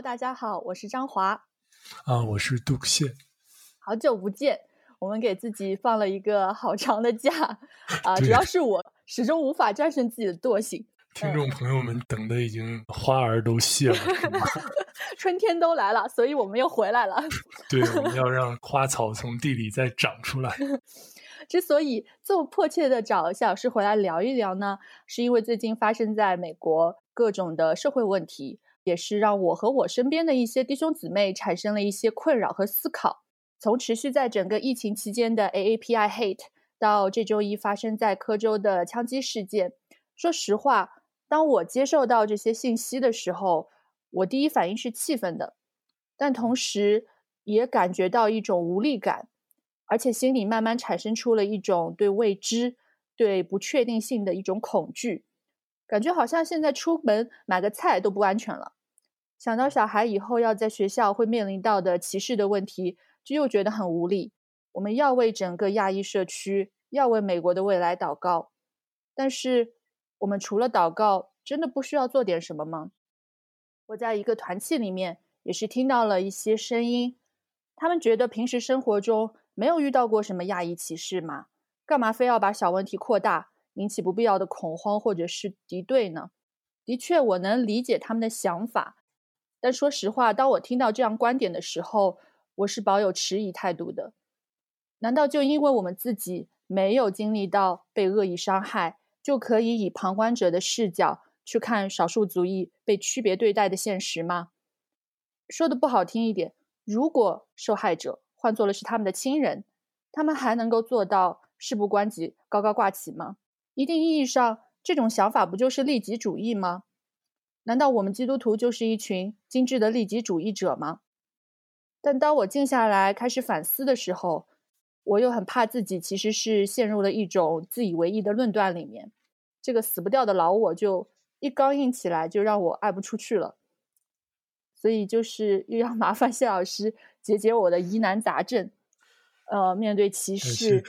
Hello，大家好，我是张华。啊，我是杜克谢。好久不见，我们给自己放了一个好长的假 啊，主要是我始终无法战胜自己的惰性。听众朋友们等的已经花儿都谢了，春天都来了，所以我们又回来了。对，我们要让花草从地里再长出来。之所以这么迫切的找夏老师回来聊一聊呢，是因为最近发生在美国各种的社会问题，也是让我和我身边的一些弟兄姊妹产生了一些困扰和思考。从持续在整个疫情期间的 AAPI Hate，到这周一发生在科州的枪击事件，说实话，当我接受到这些信息的时候，我第一反应是气愤的，但同时也感觉到一种无力感。而且心里慢慢产生出了一种对未知、对不确定性的一种恐惧，感觉好像现在出门买个菜都不安全了。想到小孩以后要在学校会面临到的歧视的问题，就又觉得很无力。我们要为整个亚裔社区，要为美国的未来祷告，但是我们除了祷告，真的不需要做点什么吗？我在一个团契里面也是听到了一些声音，他们觉得平时生活中，没有遇到过什么亚裔歧视嘛？干嘛非要把小问题扩大，引起不必要的恐慌或者是敌对呢？的确，我能理解他们的想法，但说实话，当我听到这样观点的时候，我是保有迟疑态度的。难道就因为我们自己没有经历到被恶意伤害，就可以以旁观者的视角去看少数族裔被区别对待的现实吗？说的不好听一点，如果受害者，换作了是他们的亲人，他们还能够做到事不关己、高高挂起吗？一定意义上，这种想法不就是利己主义吗？难道我们基督徒就是一群精致的利己主义者吗？但当我静下来开始反思的时候，我又很怕自己其实是陷入了一种自以为意的论断里面。这个死不掉的老我就一刚硬起来，就让我爱不出去了。所以就是又要麻烦谢老师解解我的疑难杂症，呃，面对歧视，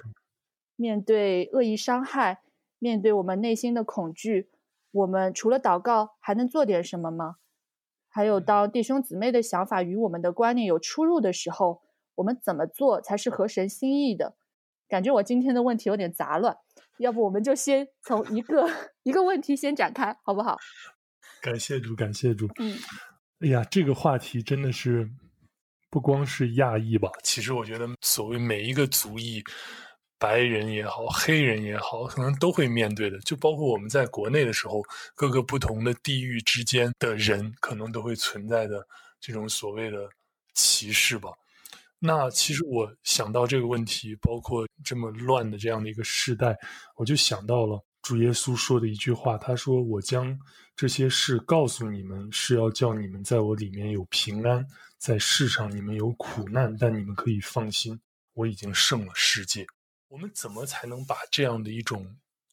面对恶意伤害，面对我们内心的恐惧，我们除了祷告还能做点什么吗？还有，当弟兄姊妹的想法与我们的观念有出入的时候，我们怎么做才是合神心意的？感觉我今天的问题有点杂乱，要不我们就先从一个 一个问题先展开，好不好？感谢主，感谢主。嗯。哎呀，这个话题真的是不光是亚裔吧？其实我觉得，所谓每一个族裔，白人也好，黑人也好，可能都会面对的。就包括我们在国内的时候，各个不同的地域之间的人，可能都会存在的这种所谓的歧视吧。那其实我想到这个问题，包括这么乱的这样的一个时代，我就想到了。主耶稣说的一句话，他说：“我将这些事告诉你们，是要叫你们在我里面有平安，在世上你们有苦难，但你们可以放心，我已经胜了世界。”我们怎么才能把这样的一种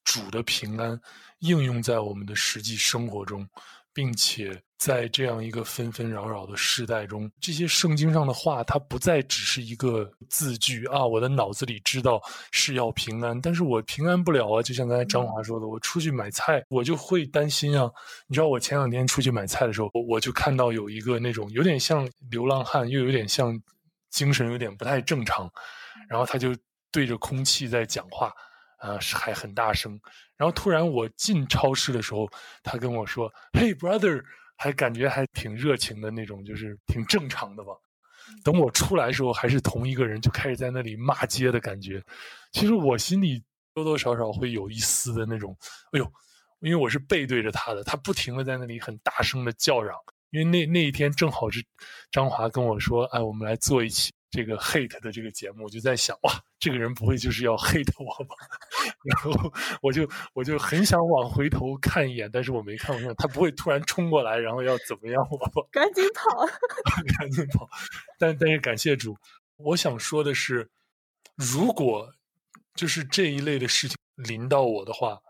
主的平安应用在我们的实际生活中？并且在这样一个纷纷扰扰的时代中，这些圣经上的话，它不再只是一个字句啊！我的脑子里知道是要平安，但是我平安不了啊！就像刚才张华说的，我出去买菜，我就会担心啊！你知道，我前两天出去买菜的时候，我就看到有一个那种有点像流浪汉，又有点像精神有点不太正常，然后他就对着空气在讲话。啊，是还很大声，然后突然我进超市的时候，他跟我说：“Hey brother”，还感觉还挺热情的那种，就是挺正常的吧。等我出来的时候，还是同一个人，就开始在那里骂街的感觉。其实我心里多多少少会有一丝的那种，哎呦，因为我是背对着他的，他不停的在那里很大声的叫嚷。因为那那一天正好是张华跟我说：“哎，我们来做一期。”这个 hate 的这个节目，我就在想，哇，这个人不会就是要 hate 我吧？然后我就我就很想往回头看一眼，但是我没看见，他不会突然冲过来，然后要怎么样我吧？赶紧跑，赶紧跑！但但是感谢主，我想说的是，如果就是这一类的事情临到我的话，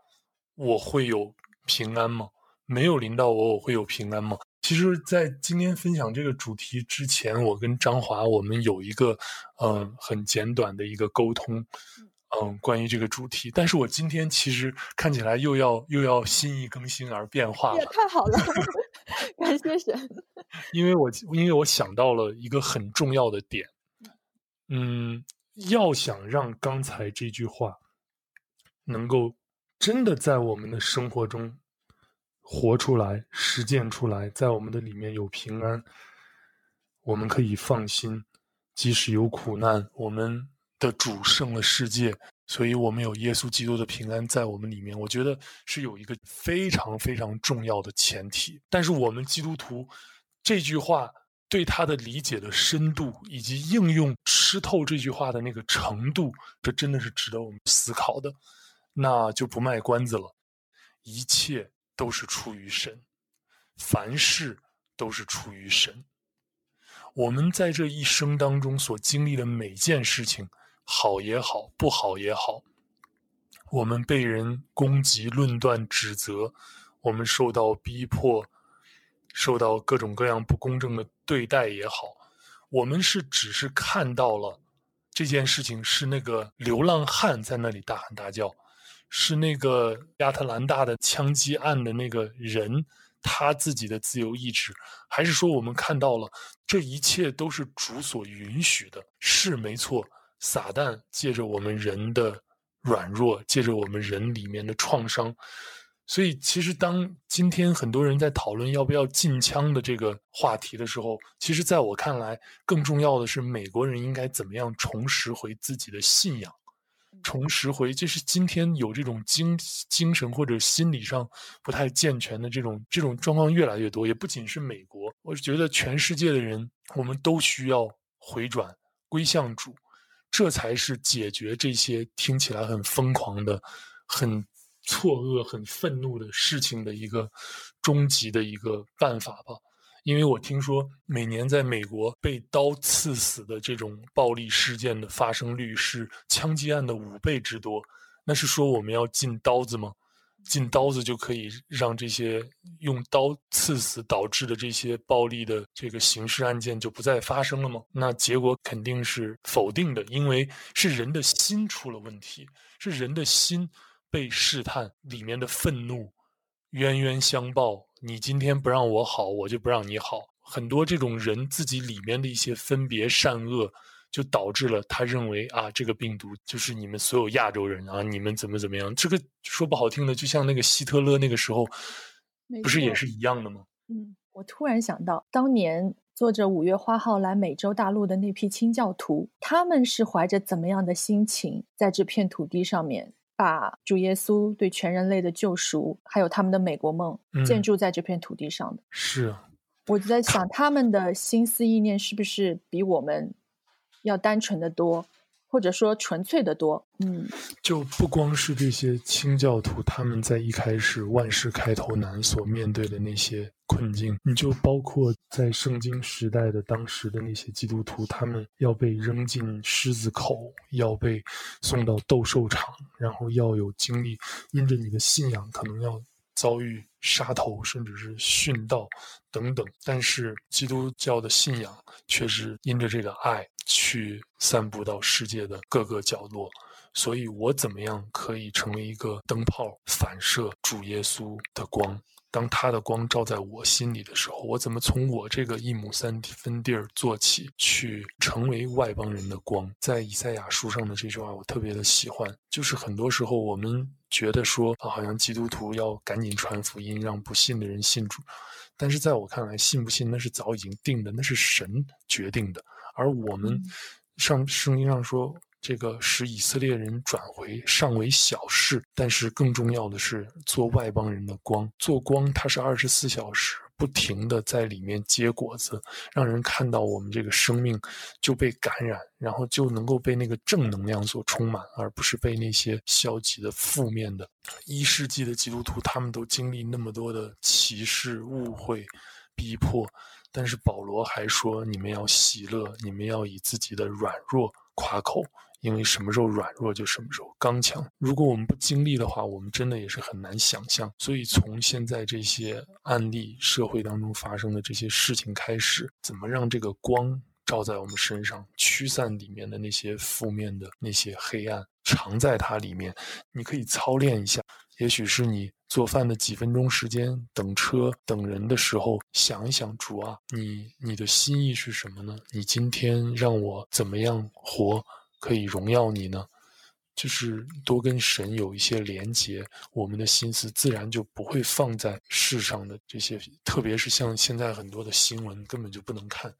我会有平安吗？没有临到我，我会有平安吗？其实，在今天分享这个主题之前，我跟张华我们有一个，嗯、呃，很简短的一个沟通，嗯，关于这个主题，但是我今天其实看起来又要又要心意更新而变化了，也太好了，感谢神。因为我因为我想到了一个很重要的点，嗯，要想让刚才这句话能够真的在我们的生活中活出来、实践出来，在我们的里面有平安，我们可以放心，即使有苦难，我们。的主胜了世界，所以我们有耶稣基督的平安在我们里面。我觉得是有一个非常非常重要的前提。但是我们基督徒这句话对他的理解的深度，以及应用吃透这句话的那个程度，这真的是值得我们思考的。那就不卖关子了，一切都是出于神，凡事都是出于神。我们在这一生当中所经历的每件事情。好也好，不好也好，我们被人攻击、论断、指责，我们受到逼迫，受到各种各样不公正的对待也好，我们是只是看到了这件事情是那个流浪汉在那里大喊大叫，是那个亚特兰大的枪击案的那个人他自己的自由意志，还是说我们看到了这一切都是主所允许的？是没错。撒旦借着我们人的软弱，借着我们人里面的创伤，所以其实当今天很多人在讨论要不要禁枪的这个话题的时候，其实在我看来，更重要的是美国人应该怎么样重拾回自己的信仰，重拾回就是今天有这种精精神或者心理上不太健全的这种这种状况越来越多，也不仅是美国，我是觉得全世界的人，我们都需要回转归向主。这才是解决这些听起来很疯狂的、很错愕、很愤怒的事情的一个终极的一个办法吧。因为我听说，每年在美国被刀刺死的这种暴力事件的发生率是枪击案的五倍之多。那是说我们要禁刀子吗？进刀子就可以让这些用刀刺死导致的这些暴力的这个刑事案件就不再发生了吗？那结果肯定是否定的，因为是人的心出了问题，是人的心被试探，里面的愤怒、冤冤相报。你今天不让我好，我就不让你好。很多这种人自己里面的一些分别善恶。就导致了他认为啊，这个病毒就是你们所有亚洲人啊，你们怎么怎么样？这个说不好听的，就像那个希特勒那个时候，不是也是一样的吗？嗯，我突然想到，当年坐着五月花号来美洲大陆的那批清教徒，他们是怀着怎么样的心情，在这片土地上面，把主耶稣对全人类的救赎，还有他们的美国梦，建筑在这片土地上的？嗯，是啊，我就在想，他们的心思意念是不是比我们？要单纯的多，或者说纯粹的多，嗯，就不光是这些清教徒，他们在一开始万事开头难所面对的那些困境，你就包括在圣经时代的当时的那些基督徒，他们要被扔进狮子口，要被送到斗兽场，然后要有经历，因着你的信仰，可能要遭遇杀头，甚至是殉道等等。但是基督教的信仰却是因着这个爱。去散布到世界的各个角落，所以我怎么样可以成为一个灯泡，反射主耶稣的光？当他的光照在我心里的时候，我怎么从我这个一亩三分地儿做起，去成为外邦人的光？在以赛亚书上的这句话，我特别的喜欢。就是很多时候我们觉得说啊，好像基督徒要赶紧传福音，让不信的人信主。但是在我看来，信不信那是早已经定的，那是神决定的。而我们上圣经上说，这个使以色列人转回尚为小事，但是更重要的是做外邦人的光。做光，它是二十四小时不停地在里面结果子，让人看到我们这个生命就被感染，然后就能够被那个正能量所充满，而不是被那些消极的、负面的。一世纪的基督徒，他们都经历那么多的歧视、误会、逼迫。但是保罗还说：“你们要喜乐，你们要以自己的软弱夸口，因为什么时候软弱就什么时候刚强。如果我们不经历的话，我们真的也是很难想象。所以从现在这些案例、社会当中发生的这些事情开始，怎么让这个光照在我们身上，驱散里面的那些负面的那些黑暗，藏在它里面。你可以操练一下，也许是你做饭的几分钟时间，等车等人的时候，想一想主啊，你你的心意是什么呢？你今天让我怎么样活可以荣耀你呢？就是多跟神有一些连结，我们的心思自然就不会放在世上的这些，特别是像现在很多的新闻根本就不能看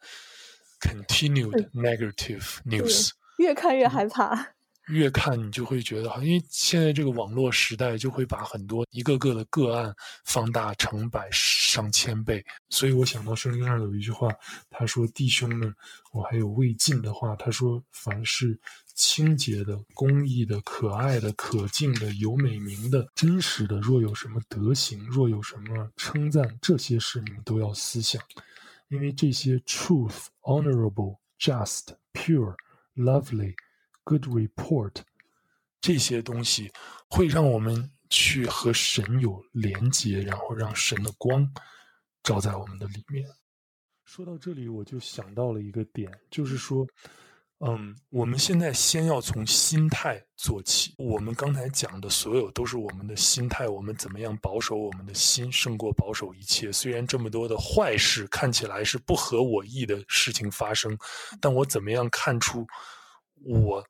，continued negative news，越看越害怕。越看你就会觉得，因为现在这个网络时代就会把很多一个个的个案放大成百上千倍，所以我想到圣经上有一句话，他说：“弟兄们，我还有未尽的话。”他说：“凡是清洁的、公义的、可爱的、可敬的、有美名的、真实的，若有什么德行，若有什么称赞，这些事你们都要思想，因为这些 truth、honorable、just、pure、lovely。” Good report，这些东西会让我们去和神有连接，然后让神的光照在我们的里面。说到这里，我就想到了一个点，就是说，嗯，我们现在先要从心态做起。我们刚才讲的所有都是我们的心态，我们怎么样保守我们的心，胜过保守一切。虽然这么多的坏事看起来是不合我意的事情发生，但我怎么样看出我？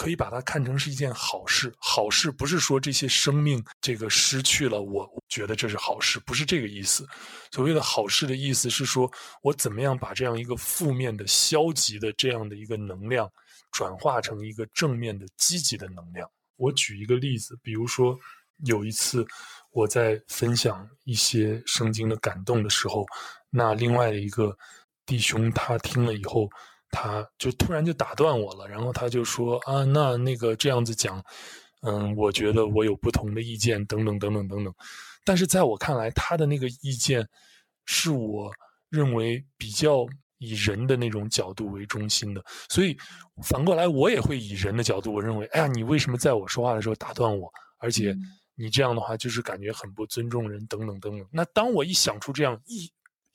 可以把它看成是一件好事。好事不是说这些生命这个失去了，我觉得这是好事，不是这个意思。所谓的好事的意思是说，我怎么样把这样一个负面的、消极的这样的一个能量，转化成一个正面的、积极的能量。我举一个例子，比如说有一次我在分享一些圣经的感动的时候，那另外的一个弟兄他听了以后。他就突然就打断我了，然后他就说啊，那那个这样子讲，嗯，我觉得我有不同的意见，等等等等等等。但是在我看来，他的那个意见是我认为比较以人的那种角度为中心的，所以反过来我也会以人的角度，我认为，哎呀，你为什么在我说话的时候打断我？而且你这样的话就是感觉很不尊重人，等等等等。那当我一想出这样一。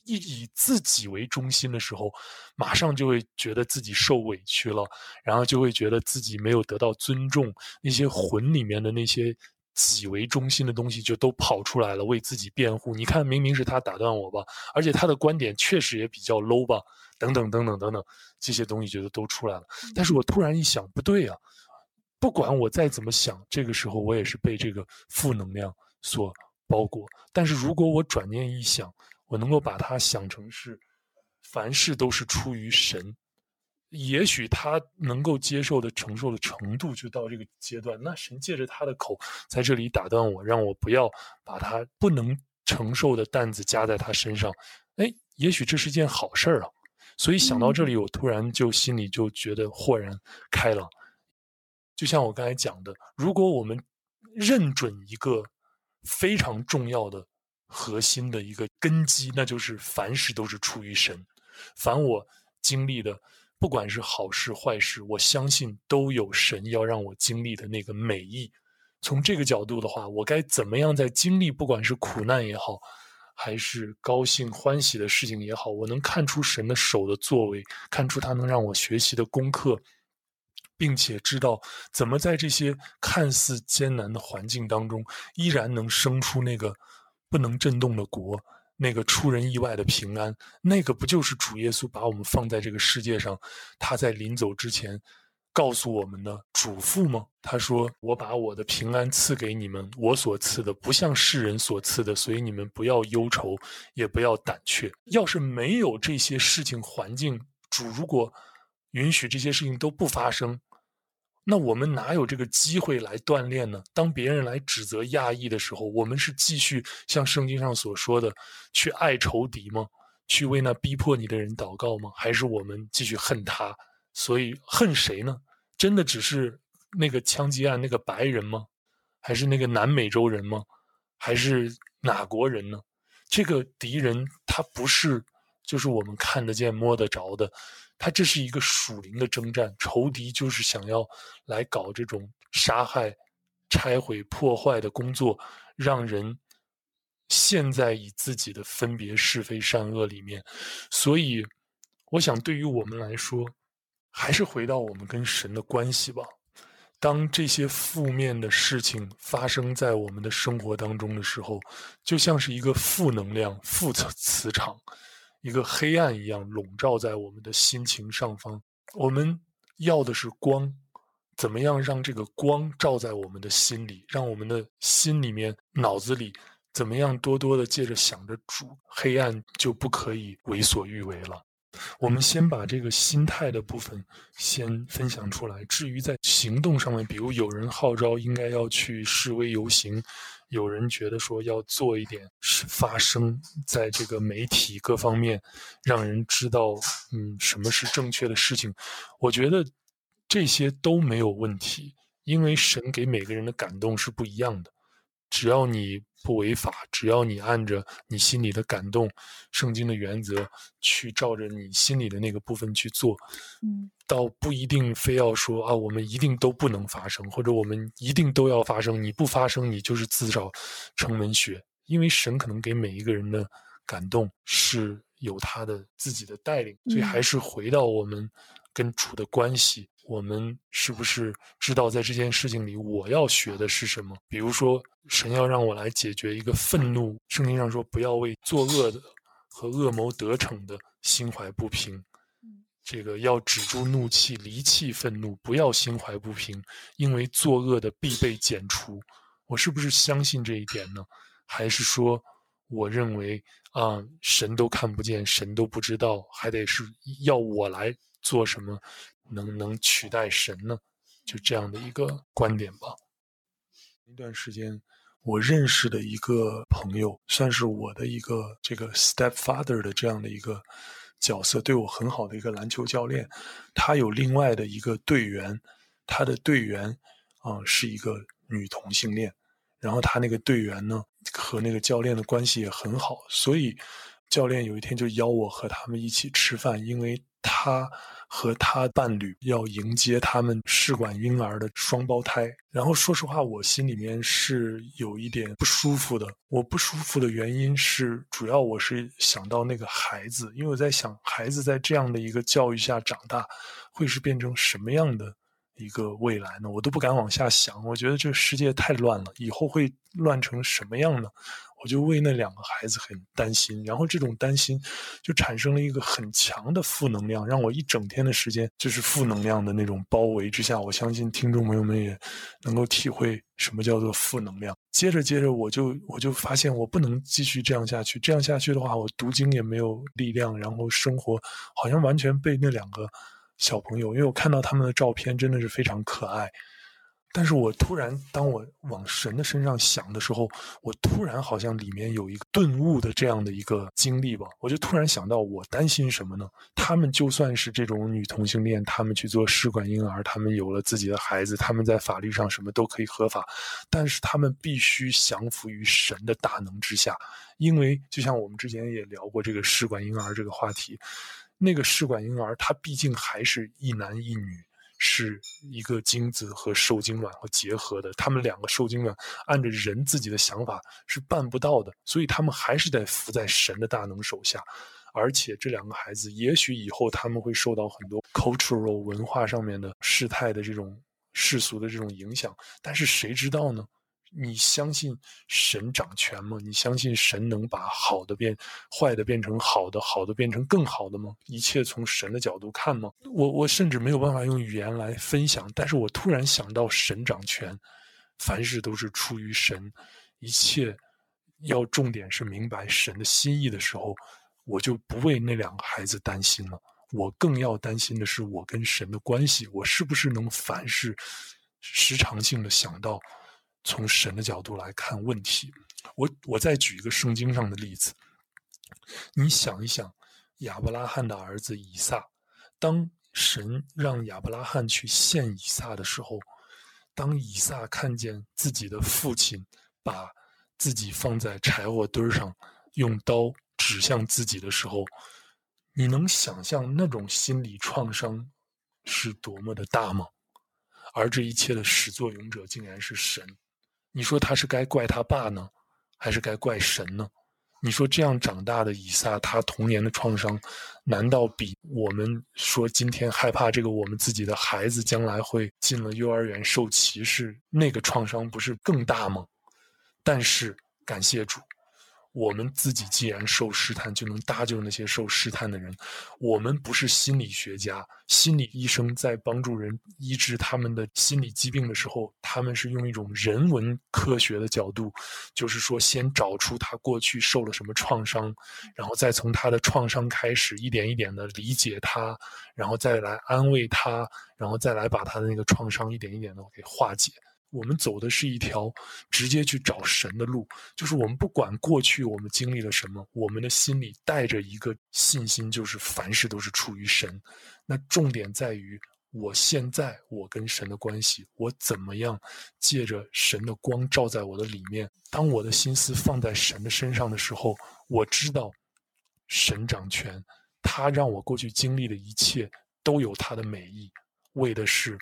以以自己为中心的时候，马上就会觉得自己受委屈了，然后就会觉得自己没有得到尊重，那些魂里面的那些己为中心的东西就都跑出来了，为自己辩护。你看，明明是他打断我吧，而且他的观点确实也比较 low 吧，等等等等等等，这些东西觉得都出来了。但是我突然一想，不对啊，不管我再怎么想，这个时候我也是被这个负能量所包裹。但是如果我转念一想，我能够把它想成是，凡事都是出于神，也许他能够接受的承受的程度就到这个阶段。那神借着他的口在这里打断我，让我不要把他不能承受的担子加在他身上。哎，也许这是件好事儿啊。所以想到这里，我突然就心里就觉得豁然开朗。就像我刚才讲的，如果我们认准一个非常重要的。核心的一个根基，那就是凡事都是出于神。凡我经历的，不管是好事坏事，我相信都有神要让我经历的那个美意。从这个角度的话，我该怎么样在经历，不管是苦难也好，还是高兴欢喜的事情也好，我能看出神的手的作为，看出他能让我学习的功课，并且知道怎么在这些看似艰难的环境当中，依然能生出那个。不能震动的国，那个出人意外的平安，那个不就是主耶稣把我们放在这个世界上，他在临走之前告诉我们的嘱咐吗？他说：“我把我的平安赐给你们，我所赐的不像世人所赐的，所以你们不要忧愁，也不要胆怯。要是没有这些事情环境，主如果允许这些事情都不发生。”那我们哪有这个机会来锻炼呢？当别人来指责亚裔的时候，我们是继续像圣经上所说的去爱仇敌吗？去为那逼迫你的人祷告吗？还是我们继续恨他？所以恨谁呢？真的只是那个枪击案那个白人吗？还是那个南美洲人吗？还是哪国人呢？这个敌人他不是就是我们看得见摸得着的。他这是一个属灵的征战，仇敌就是想要来搞这种杀害、拆毁、破坏的工作，让人陷在以自己的分别是非善恶里面。所以，我想对于我们来说，还是回到我们跟神的关系吧。当这些负面的事情发生在我们的生活当中的时候，就像是一个负能量、负磁场，一个黑暗一样笼罩在我们的心情上方。我们要的是光，怎么样让这个光照在我们的心里，让我们的心里面、脑子里怎么样多多的借着想着主，黑暗就不可以为所欲为了。我们先把这个心态的部分先分享出来。至于在行动上面，比如有人号召应该要去示威游行，有人觉得说要做一点发生，在这个媒体各方面让人知道，嗯，什么是正确的事情。我觉得这些都没有问题，因为神给每个人的感动是不一样的。只要你不违法，只要你按着你心里的感动、圣经的原则去照着你心里的那个部分去做，嗯，倒不一定非要说啊，我们一定都不能发生，或者我们一定都要发生。你不发生，你就是自找成文学。因为神可能给每一个人的感动是有他的自己的带领，所以还是回到我们跟主的关系。我们是不是知道在这件事情里，我要学的是什么？比如说，神要让我来解决一个愤怒，圣经上说不要为作恶的和恶谋得逞的心怀不平。这个要止住怒气，离弃愤怒，不要心怀不平，因为作恶的必被剪除。我是不是相信这一点呢？还是说，我认为啊，神都看不见，神都不知道，还得是要我来做什么？能能取代神呢？就这样的一个观点吧。一段时间，我认识的一个朋友，算是我的一个这个 stepfather 的这样的一个角色，对我很好的一个篮球教练。他有另外的一个队员，他的队员啊、是一个女同性恋。然后他那个队员呢，和那个教练的关系也很好，所以教练有一天就邀我和他们一起吃饭，因为他。和他伴侣要迎接他们试管婴儿的双胞胎，然后说实话，我心里面是有一点不舒服的。我不舒服的原因是，主要我是想到那个孩子，因为我在想，孩子在这样的一个教育下长大，会是变成什么样的一个未来呢？我都不敢往下想。我觉得这世界太乱了，以后会乱成什么样呢？我就为那两个孩子很担心，然后这种担心就产生了一个很强的负能量，让我一整天的时间就是负能量的那种包围之下。我相信听众朋友们也能够体会什么叫做负能量。接着接着，我就我就发现我不能继续这样下去，这样下去的话，我读经也没有力量，然后生活好像完全被那两个小朋友，因为我看到他们的照片真的是非常可爱。但是我突然，当我往神的身上想的时候，我突然好像里面有一个顿悟的这样的一个经历吧。我就突然想到，我担心什么呢？他们就算是这种女同性恋，他们去做试管婴儿，他们有了自己的孩子，他们在法律上什么都可以合法，但是他们必须降服于神的大能之下，因为就像我们之前也聊过这个试管婴儿这个话题，那个试管婴儿他毕竟还是一男一女。是一个精子和受精卵和结合的，他们两个受精卵按照人自己的想法是办不到的，所以他们还是得服在神的大能手下。而且这两个孩子，也许以后他们会受到很多 cultural 文化上面的事态的这种世俗的这种影响，但是谁知道呢？你相信神掌权吗？你相信神能把好的变坏的变成好的，好的变成更好的吗？一切从神的角度看吗？我我甚至没有办法用语言来分享，但是我突然想到神掌权，凡事都是出于神，一切要重点是明白神的心意的时候，我就不为那两个孩子担心了。我更要担心的是我跟神的关系，我是不是能凡事时常性的想到。从神的角度来看问题，我我再举一个圣经上的例子。你想一想，亚伯拉罕的儿子以撒，当神让亚伯拉罕去献以撒的时候，当以撒看见自己的父亲把自己放在柴火堆上，用刀指向自己的时候，你能想象那种心理创伤是多么的大吗？而这一切的始作俑者竟然是神。你说他是该怪他爸呢，还是该怪神呢？你说这样长大的以撒，他童年的创伤，难道比我们说今天害怕这个我们自己的孩子将来会进了幼儿园受歧视，那个创伤不是更大吗？但是感谢主。我们自己既然受试探，就能搭救那些受试探的人。我们不是心理学家，心理医生在帮助人医治他们的心理疾病的时候，他们是用一种人文科学的角度，就是说，先找出他过去受了什么创伤，然后再从他的创伤开始，一点一点的理解他，然后再来安慰他，然后再来把他的那个创伤一点一点的给化解。我们走的是一条直接去找神的路，就是我们不管过去我们经历了什么，我们的心里带着一个信心，就是凡事都是出于神。那重点在于我现在我跟神的关系，我怎么样借着神的光照在我的里面。当我的心思放在神的身上的时候，我知道神掌权，他让我过去经历的一切都有他的美意，为的是。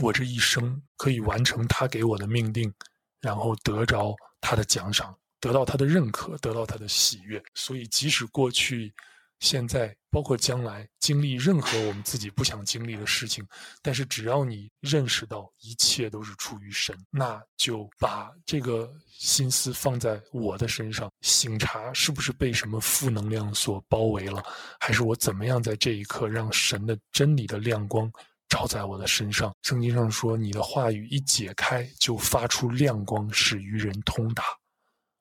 我这一生可以完成他给我的命定，然后得着他的奖赏，得到他的认可，得到他的喜悦。所以，即使过去、现在，包括将来经历任何我们自己不想经历的事情，但是只要你认识到一切都是出于神，那就把这个心思放在我的身上，醒察是不是被什么负能量所包围了，还是我怎么样在这一刻让神的真理的亮光。照在我的身上。圣经上说：“你的话语一解开，就发出亮光，使愚人通达。”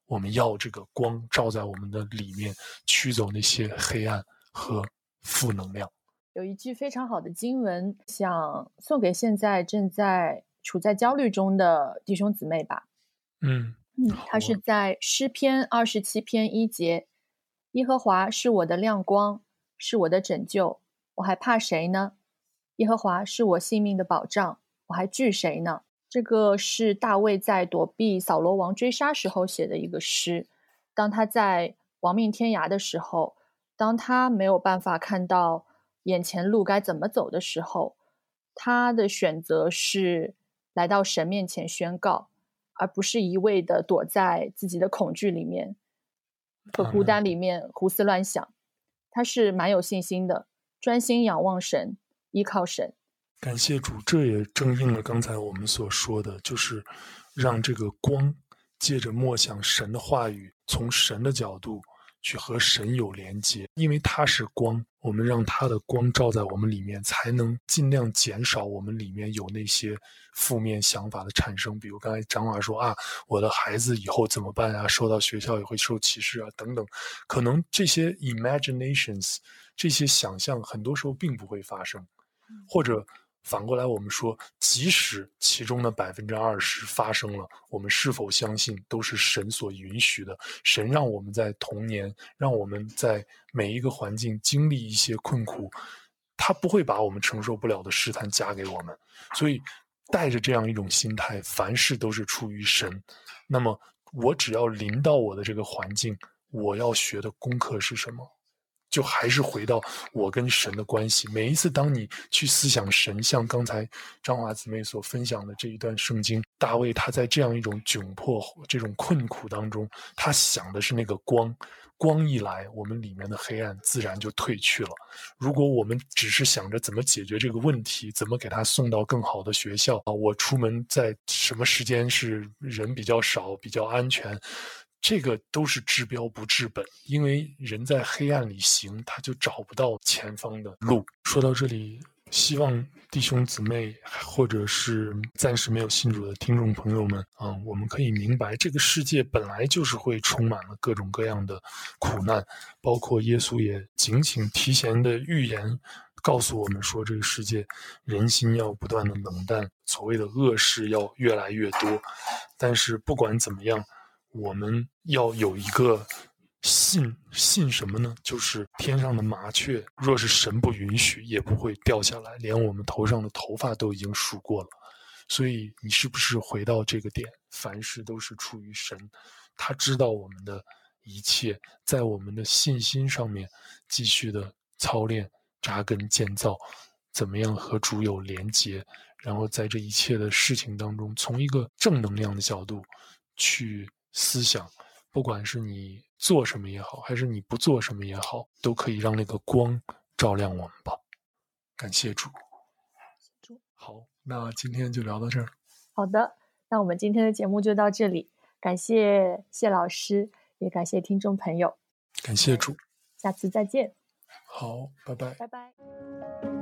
我们要这个光照在我们的里面，驱走那些黑暗和负能量。有一句非常好的经文，想送给现在正在处在焦虑中的弟兄姊妹吧。嗯嗯，它是在诗篇二十七篇一节：“耶和华是我的亮光，是我的拯救，我还怕谁呢？”耶和华是我性命的保障，我还惧谁呢？这个是大卫在躲避扫罗王追杀时候写的一个诗。当他在亡命天涯的时候，当他没有办法看到眼前路该怎么走的时候，他的选择是来到神面前宣告，而不是一味的躲在自己的恐惧里面和孤单里面胡思乱想。他是蛮有信心的，专心仰望神。依靠神，感谢主，这也正应了刚才我们所说的，就是让这个光借着默想神的话语，从神的角度去和神有连接，因为他是光，我们让他的光照在我们里面，才能尽量减少我们里面有那些负面想法的产生。比如刚才张老师说啊，我的孩子以后怎么办啊？受到学校也会受歧视啊，等等，可能这些 imaginations，这些想象，很多时候并不会发生。或者反过来，我们说，即使其中的百分之二十发生了，我们是否相信都是神所允许的？神让我们在童年，让我们在每一个环境经历一些困苦，他不会把我们承受不了的试探加给我们。所以，带着这样一种心态，凡事都是出于神。那么，我只要临到我的这个环境，我要学的功课是什么？就还是回到我跟神的关系。每一次当你去思想神，像刚才张华姊妹所分享的这一段圣经，大卫他在这样一种窘迫、这种困苦当中，他想的是那个光，光一来，我们里面的黑暗自然就退去了。如果我们只是想着怎么解决这个问题，怎么给他送到更好的学校啊，我出门在什么时间是人比较少、比较安全。这个都是治标不治本，因为人在黑暗里行，他就找不到前方的路。说到这里，希望弟兄姊妹或者是暂时没有信主的听众朋友们啊、我们可以明白，这个世界本来就是会充满了各种各样的苦难，包括耶稣也警醒提前的预言，告诉我们说，这个世界人心要不断的冷淡，所谓的恶事要越来越多。但是不管怎么样。我们要有一个信，信什么呢？就是天上的麻雀，若是神不允许，也不会掉下来，连我们头上的头发都已经数过了。所以，你是不是回到这个点？凡事都是出于神，他知道我们的一切，在我们的信心上面继续的操练、扎根、建造，怎么样和主有连结，然后在这一切的事情当中，从一个正能量的角度去。思想不管是你做什么也好，还是你不做什么也好，都可以让那个光照亮我们吧。感谢主。好，那今天就聊到这儿。好的，那我们今天的节目就到这里。感谢谢老师，也感谢听众朋友。感谢主。下次再见。好，拜拜。拜拜。